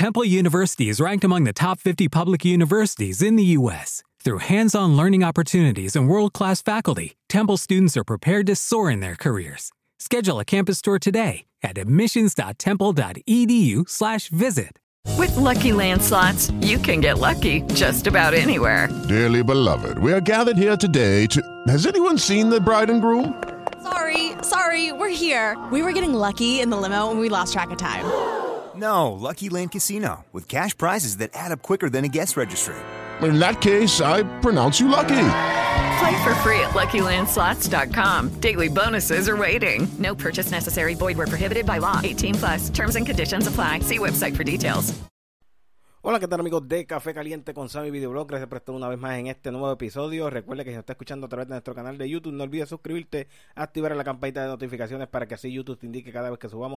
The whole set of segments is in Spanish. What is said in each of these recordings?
Temple University is ranked among the top 50 public universities in the U.S. Through hands on learning opportunities and world class faculty, Temple students are prepared to soar in their careers. Schedule a campus tour today at admissions.temple.edu/slash visit. With lucky landslots, you can get lucky just about anywhere. Dearly beloved, we are gathered here today to. Has anyone seen the bride and groom? Sorry, sorry, we're here. We were getting lucky in the limo and we lost track of time. No, Lucky Land Casino, with cash prizes that add up quicker than a guest registry. In that case, I pronounce you lucky. Play for free at LuckyLandSlots.com. Daily bonuses are waiting. No purchase necessary. Void where prohibited by law. 18 plus. Terms and conditions apply. See website for details. Hola, ¿qué tal amigos de Café Caliente con Sammy Videoblog? Gracias por estar una vez más en este nuevo episodio. Recuerde que si nos está escuchando a través de nuestro canal de YouTube, no olvides suscribirte, activar la campanita de notificaciones para que así YouTube te indique cada vez que subamos.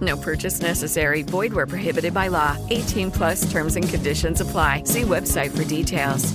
No purchase necessary. Void where prohibited by law. 18 plus terms and conditions apply. See website for details.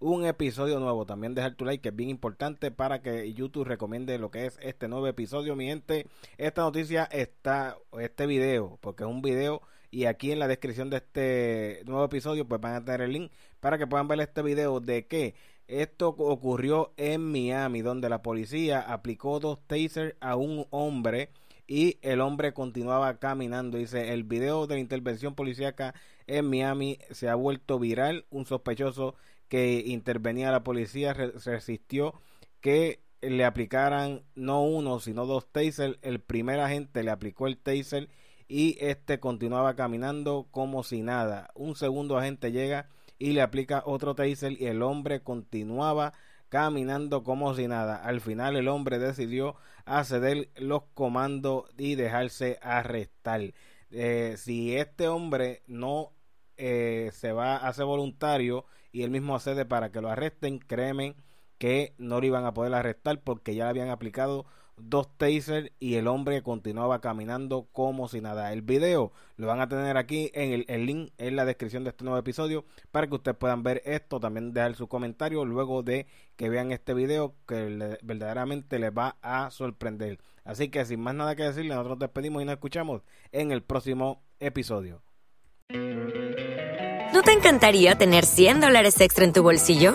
Un episodio nuevo. También dejar tu like, que es bien importante para que YouTube recomiende lo que es este nuevo episodio. Mi gente, esta noticia está, este video, porque es un video, y aquí en la descripción de este nuevo episodio, pues van a tener el link para que puedan ver este video de que esto ocurrió en Miami, donde la policía aplicó dos tasers a un hombre y el hombre continuaba caminando. Dice, el video de la intervención policíaca en Miami se ha vuelto viral. Un sospechoso que intervenía la policía re resistió que le aplicaran no uno, sino dos tasers. El primer agente le aplicó el taser y este continuaba caminando como si nada. Un segundo agente llega y le aplica otro taser y el hombre continuaba caminando como si nada. Al final el hombre decidió acceder los comandos y dejarse arrestar. Eh, si este hombre no eh, se va a hacer voluntario y él mismo accede para que lo arresten, créeme que no lo iban a poder arrestar porque ya le habían aplicado dos tasers y el hombre continuaba caminando como si nada. El video lo van a tener aquí en el, link en la descripción de este nuevo episodio para que ustedes puedan ver esto, también dejar su comentario luego de que vean este video que verdaderamente les va a sorprender. Así que sin más nada que decirle, nosotros nos despedimos y nos escuchamos en el próximo episodio. ¿No te encantaría tener 100 dólares extra en tu bolsillo?